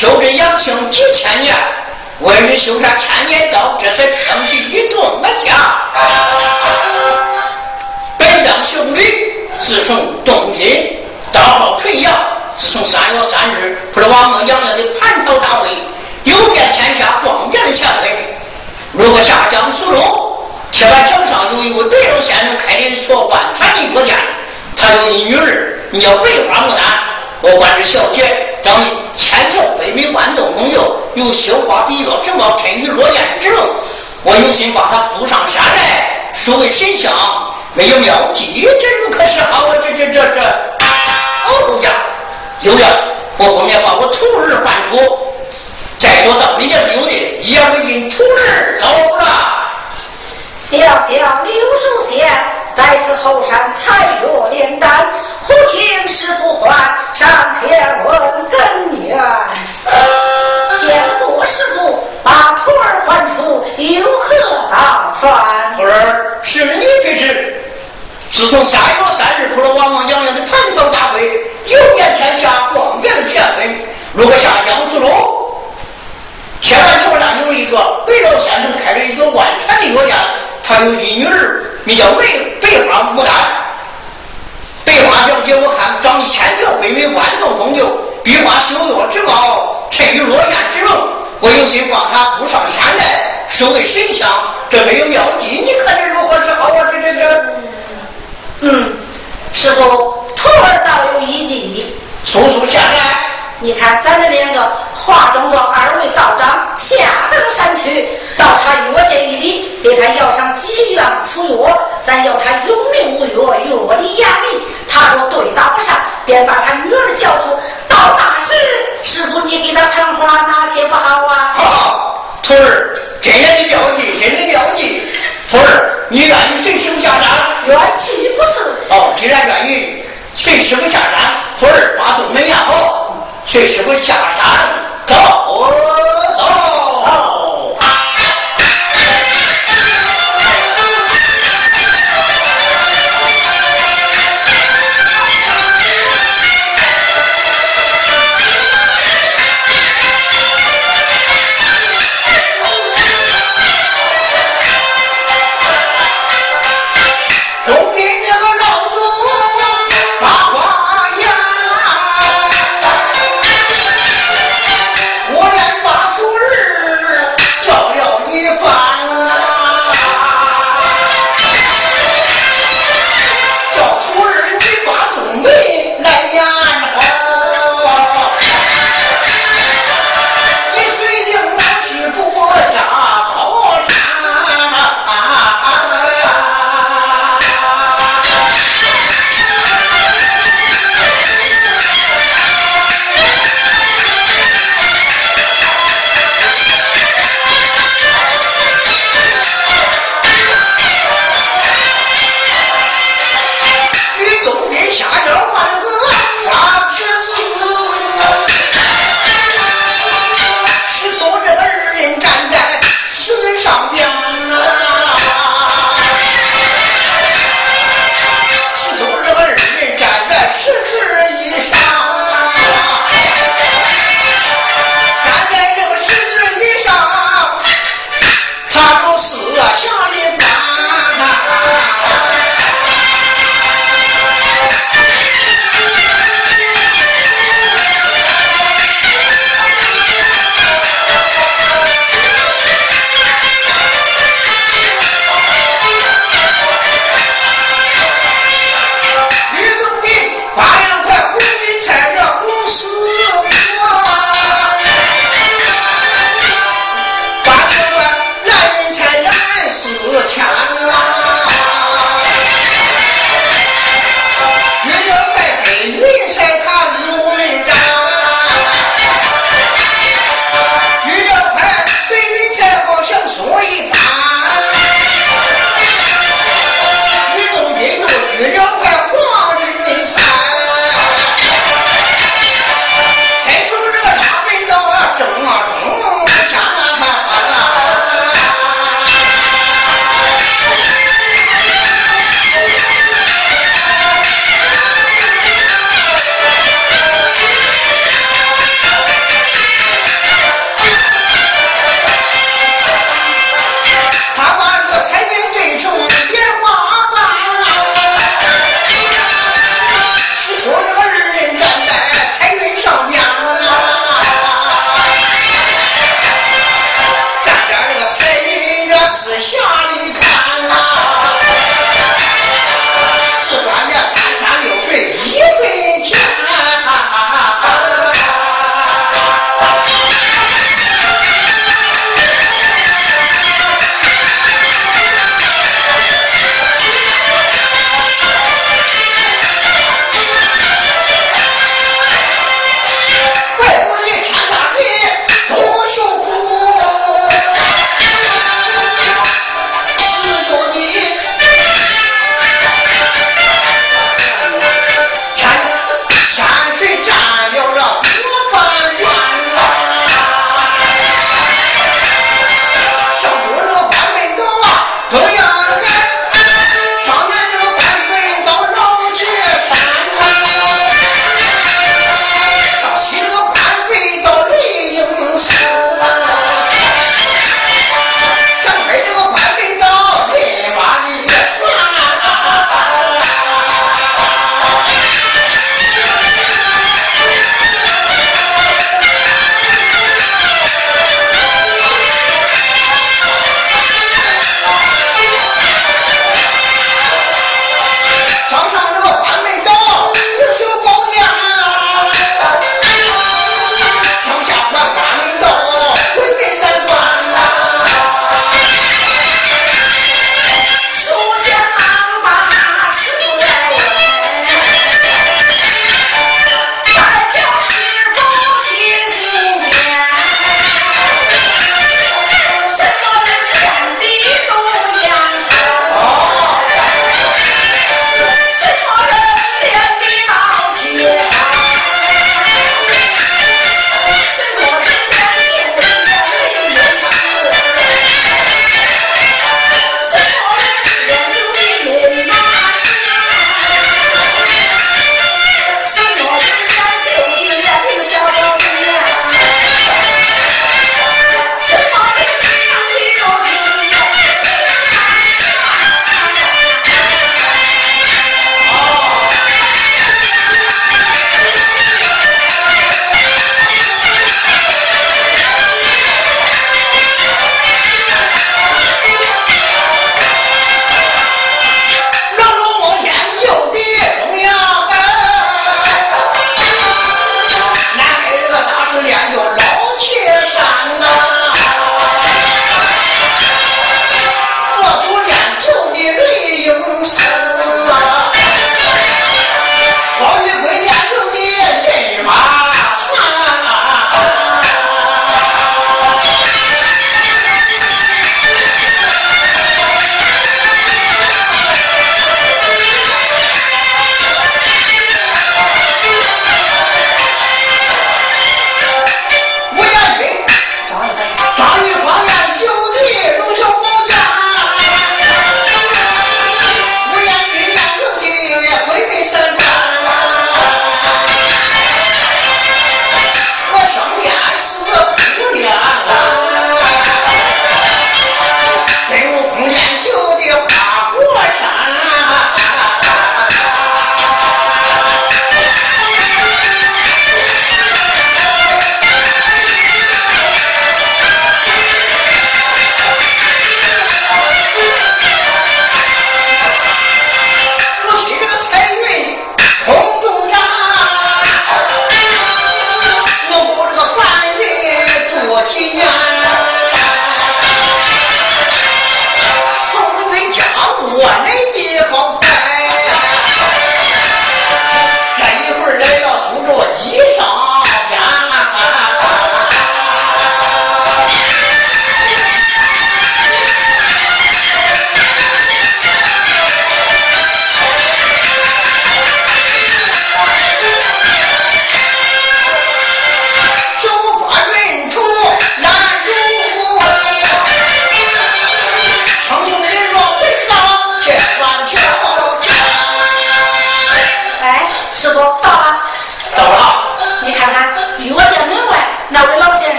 修这阳性几千年，为人修下千年道，这才撑起一栋家。本当兄弟，自从东晋到号纯阳，自从三月三日，普罗王孟杨洋的蟠桃大会，有遍天下光的贤惠。如果下江苏州，铁板桥上有一位白老先生开的学官谈的药店，他有一女儿，名叫白花牡丹。我管这小姐，找你千条百米万动红油，有绣花笔药，正好趁于落雁之用。我有心把他扶上山来，收为神像。没有妙计，这如可是好？啊这这这这，哦呀，有了，我后面把我徒儿唤出。再说道理也是有的，一言为定，徒儿走了。小小刘书仙来自后山采药炼丹，忽听师傅唤上前问根源。见过师傅，把徒儿唤出，有何打算？徒儿，是你这是？自从三月三日出了王王洋洋的蟠桃大会，有遍天下光远的天分。如果下江之龙，千万桥上有一个白老先生开了一个万全的药店。他有一女儿，名叫白白花牡丹。白花小姐，我看长得千条百美，万种风流，碧花秀月之貌，衬于落雁之容。我有心把她扶上山来，收为神像。这没有妙计，你看这如何是好啊？这这这，嗯，师傅，徒儿倒有一计。速速下来。你看，咱们两个化妆做二位道长，下登山去，到他药店里，给他要上几元粗药，咱要他有命无药，药的严密。他若对答不上，便把他女儿叫出。到那时，师傅你给他传话，哪些不好啊？好，徒儿，真的妙计，真的妙计。徒儿，你愿意随师傅下山？愿去不是。哦，既然愿意随师傅下山，徒儿把东门压好。这时候下山走。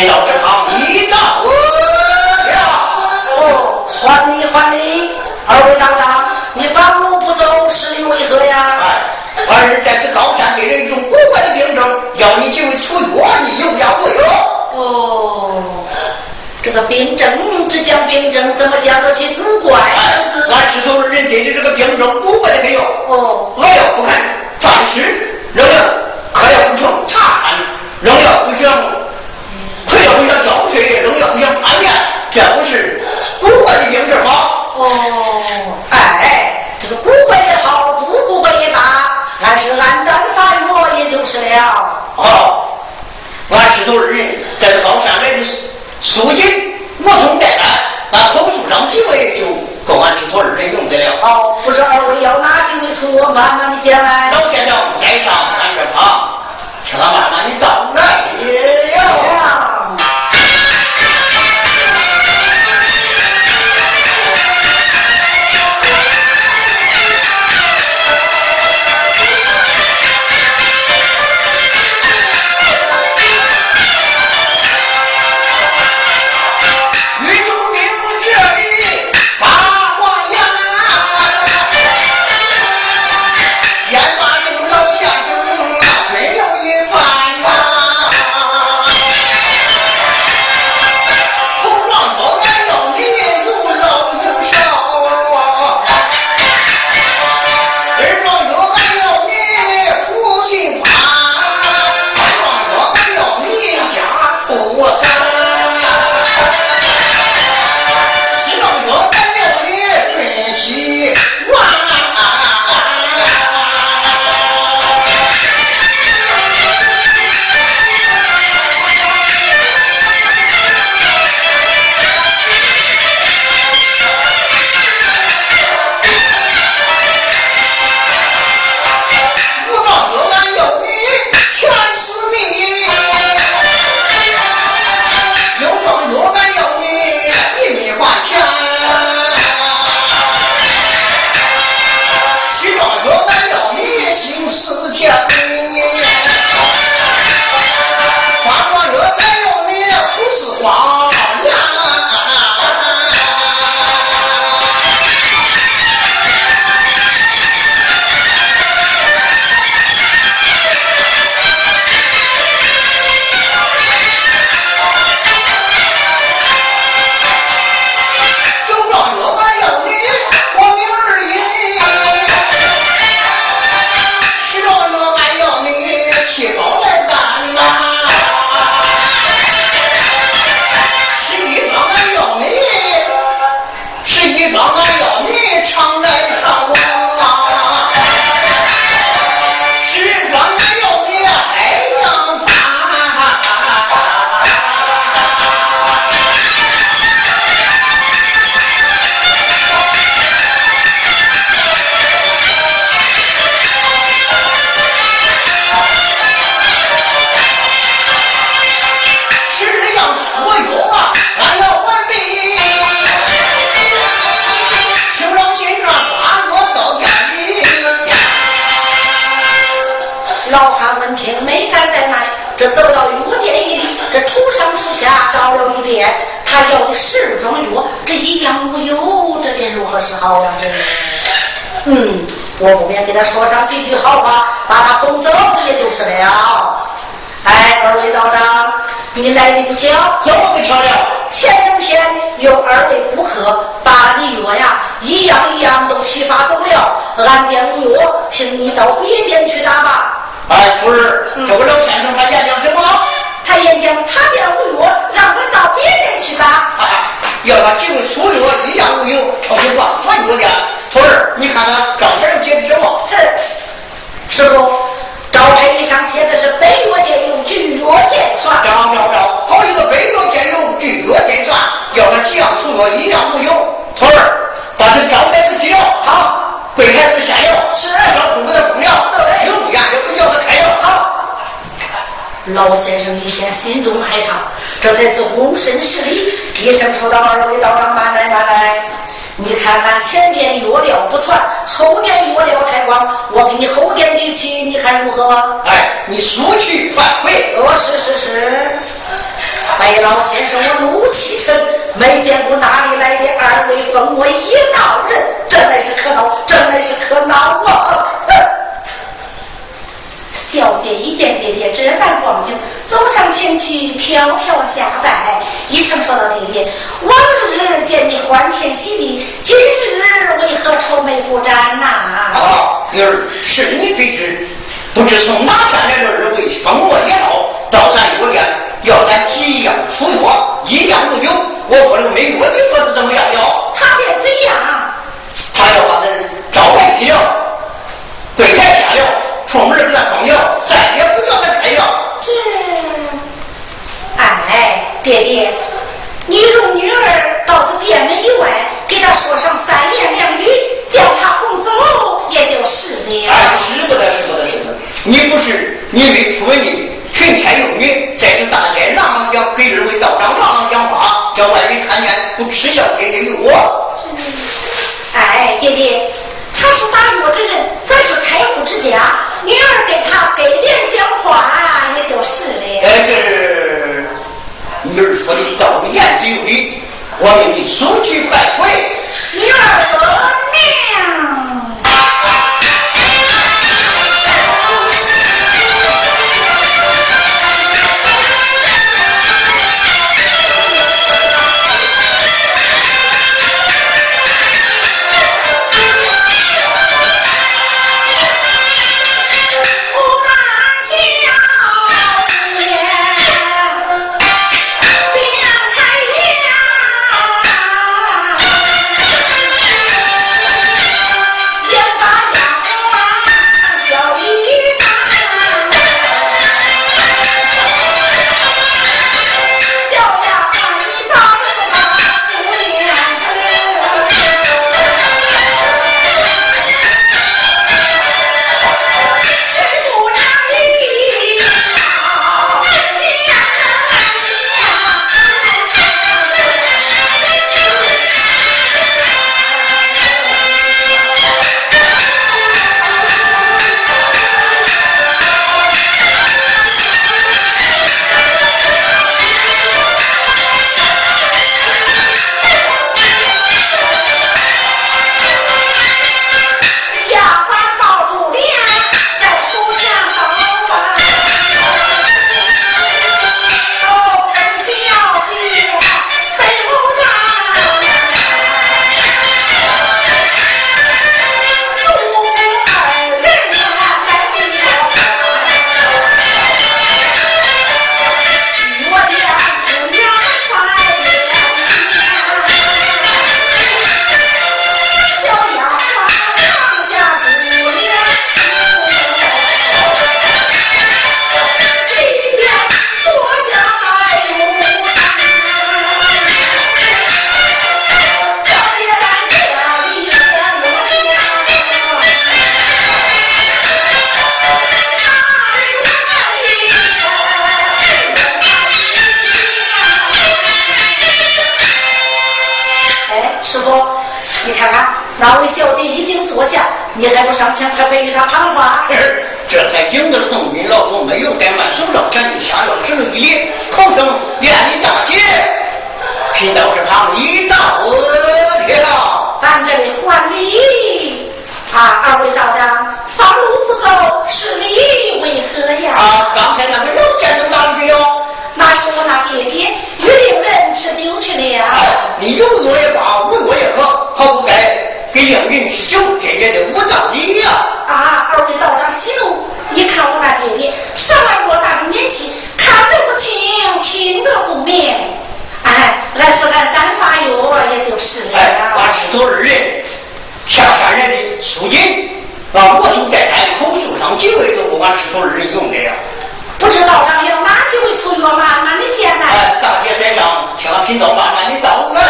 贫道这趟一到了。哦，还礼还礼，二位道长，你半路不走，是因为何呀？哎，儿在此高山给人一种古怪的病症，要你几位出药，你有要无有？哦。这个病症，只讲病症，怎么讲得起古怪？俺是从人对的这个病症古怪的没有。哦，我要不看，暂时仍要可要不成茶餐，仍要不想，这不是古怪的病症吗？哦，哎，这个古怪也好，不古怪也罢，还是按单发药，也就是了。哦，俺石头二人在这高山来的。书记我从带来，那口述上几位就够俺师徒二人用得了。好，不知二位要哪几位出？慢慢的讲来。老先生在上，俺这旁，请俺慢慢的道来可是好呀，嗯，我不便给他说上几句好话，把他哄走也就是了。哎，二位道长，你来的不巧，怎么不巧了？前两天有二位顾客把你的药呀，一样一样都批发走了，俺店无药，请你到别店去拿吧。哎，夫人，这个老先生他演讲什么，他演讲，他店无药，让。吧，那有点。徒儿，你看看，张上写的什么？是师傅，招牌上写的是“北岳剑用，巨岳剑算”。张彪彪，好一个北岳剑用，巨岳剑算，要他几样动作一样没有。徒儿，把这招牌子接了。好，柜台是先要？是，要不给他不要，听不愿，就不叫他开药。好。老先生一先心中害怕，这才自躬身施礼，一声说道：“二位道长，慢来，慢来。”你看看，前天约了不算，后天约了才光。我给你后天离去，你看如何？哎，你出去反馈。哦，是是是。白老先生我怒气，沉，没见过哪里来的二位封我一道人，这乃是可恼，这乃是可恼啊。哼。小姐一见爹爹这般光景，走上前去飘飘下拜，一声说道：“爹爹，往日见你欢天喜地，今日为何愁眉不展呐？”啊，女儿，是你得知，不知从哪山来的二位封我一道，到咱岳县要咱几样服药，一样不有。我说这个没药的说是怎么样了？他便怎样？他要把咱招来去了，柜台下了。出门给他封药，再也不叫他开药。这，哎，爹爹，你容女儿到这店门以外，给他说上三言两语，叫他红走也就是了。哎，是不得，是不得，是不得。你不是因为出问题，群天有女，在这大街朗朗讲，给二位道长朗朗讲话，叫外人看见不耻笑爹爹有我。哎，爹爹。他是打药之人，咱是开户之家，女儿给他给脸讲话，也就是了。哎，这是我的道理，言之有理，我给你速去拜会。还不上前，快快与他谈话？这才惊得农民老公没有怠慢，手上前就下了十礼，口称愿你大姐。贫道是旁一道了。咱这里还礼啊！二位道长，方路不走，是礼为何呀？啊，刚才那个老先生哪里去了？那是我那爹爹约定人吃酒去了。你有恶也罢，无恶也可，好不该。给应云吃酒，这也得无道理呀！啊，二位道长息怒，你看我那爹爹上了多大的年纪，看得不清，听得不明。哎，来是俺单发药，也就是了。哎，把石头二人下山人的书金，啊，我就带俺口述上几位都不管石头二人用的呀。不知道长有哪几位出药，慢慢的见来。哎，大街山上，听贫道慢慢的道来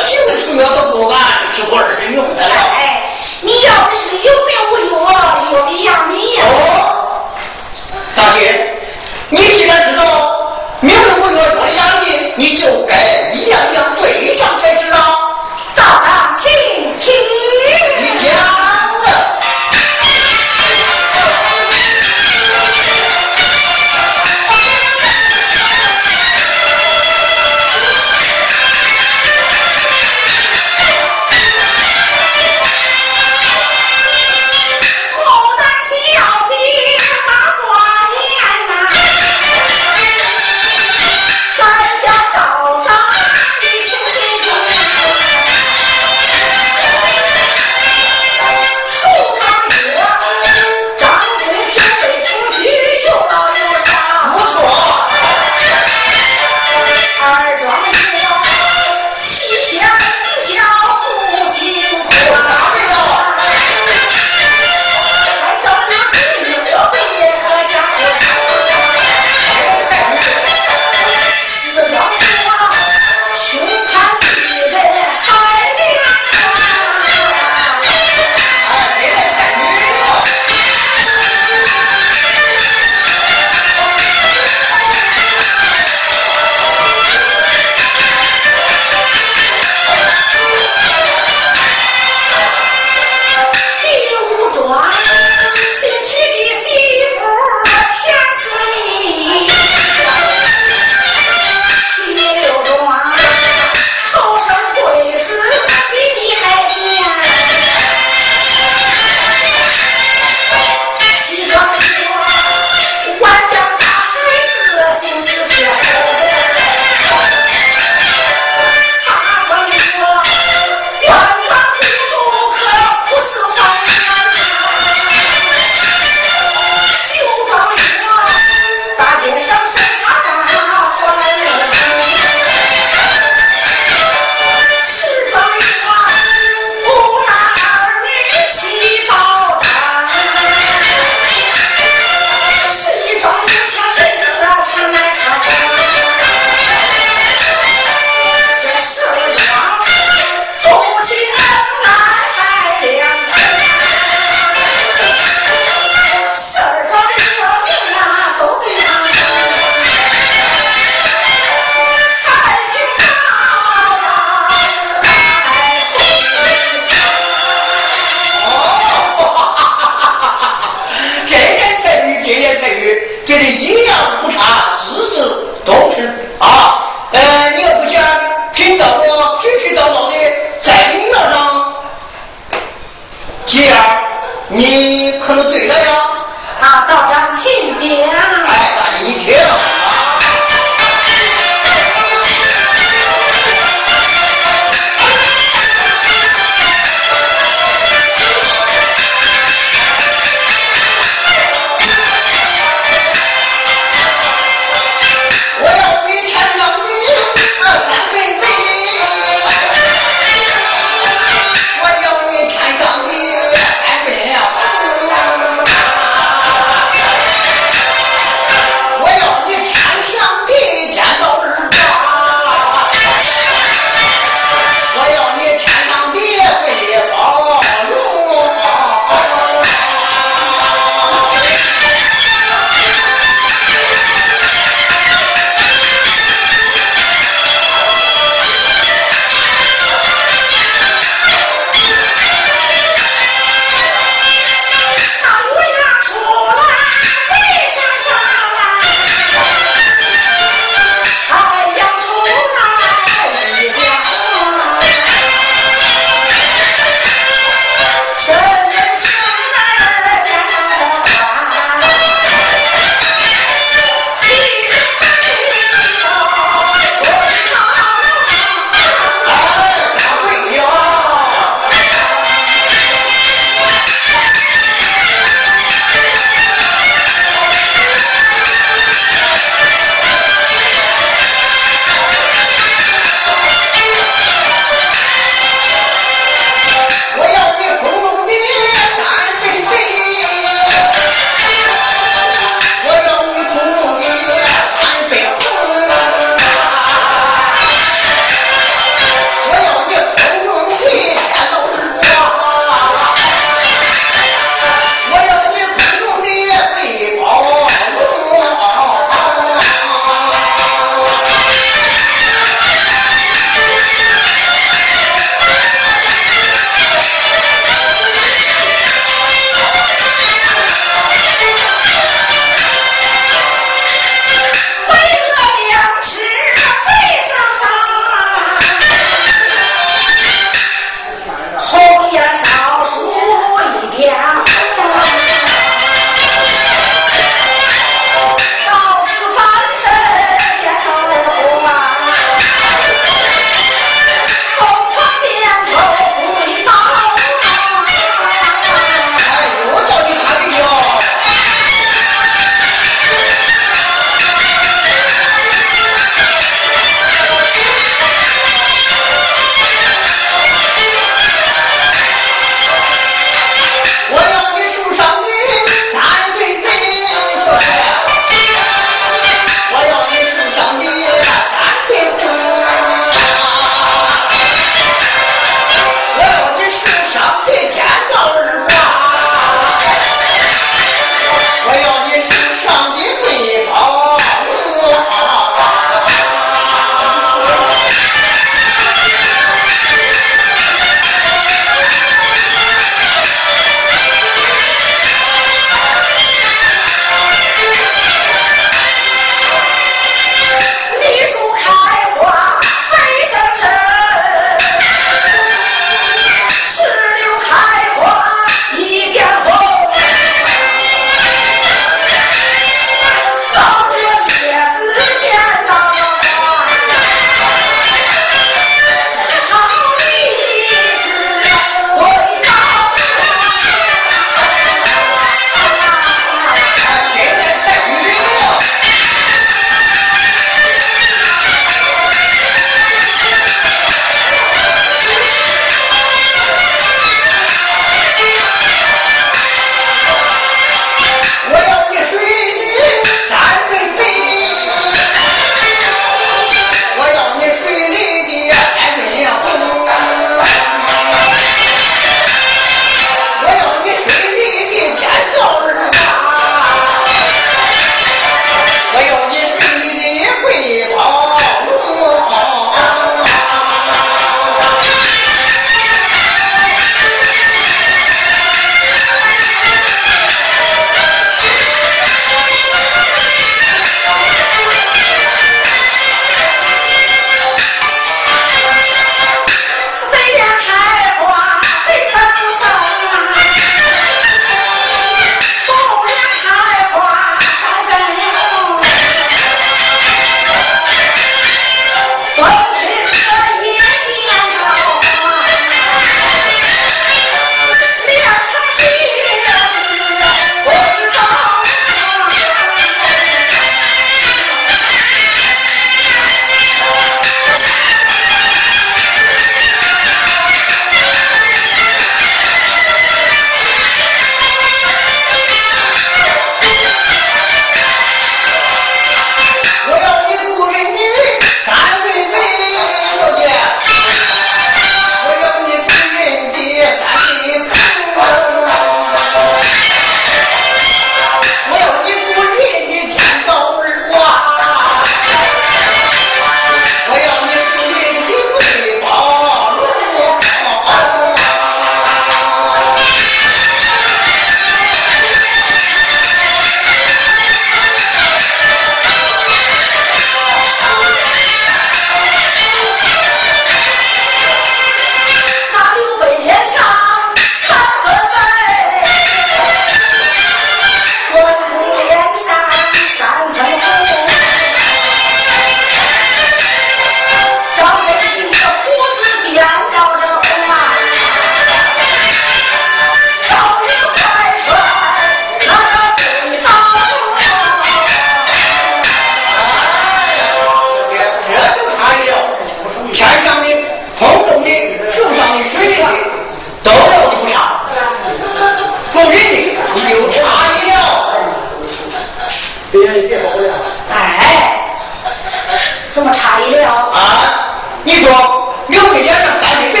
怎么差一点啊你说刘备脸上三分白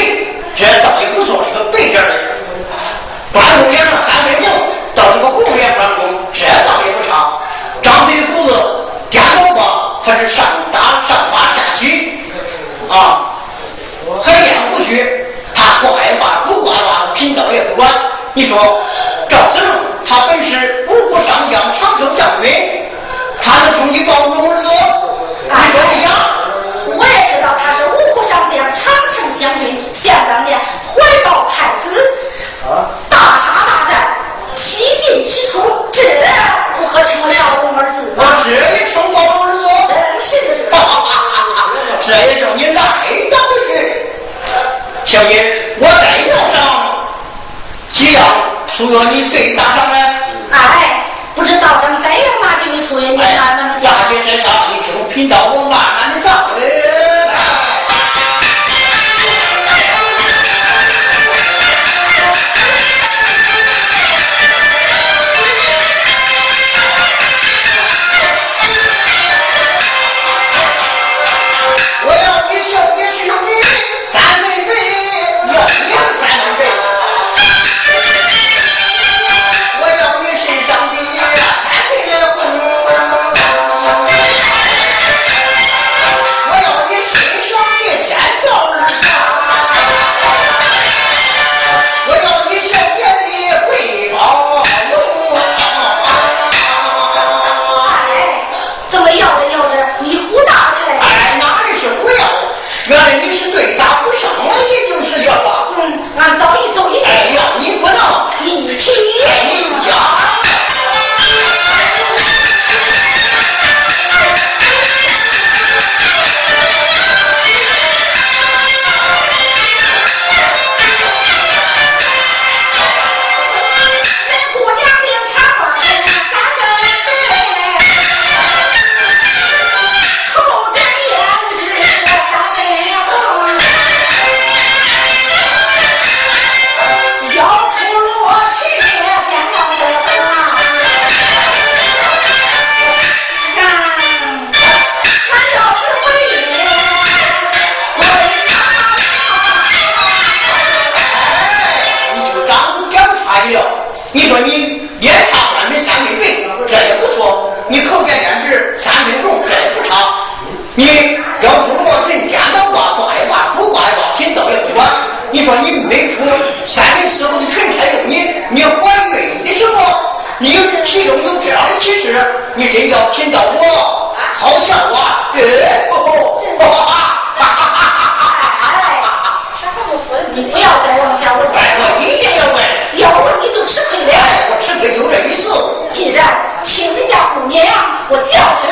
这倒也不错是个白点的人。关公脸上三分红到是个红脸关公这倒也不差张飞的胡子加头发他是上打上发下去啊海燕胡须他不害怕狗呱刮贫道也不管你说赵子龙他本是五虎上将长胜将军。他的兄弟包公小姐我再要找只要除了你谁打他们哎不知道他再该要哪几位出演你看有这样的气势，你真叫天到我！好笑啊！哈哈哈哈哈！哎，不服？你不要再往下问！我一定要问，要问你就吃亏了！我吃亏就这一次。既然请人家姑娘，我叫谁？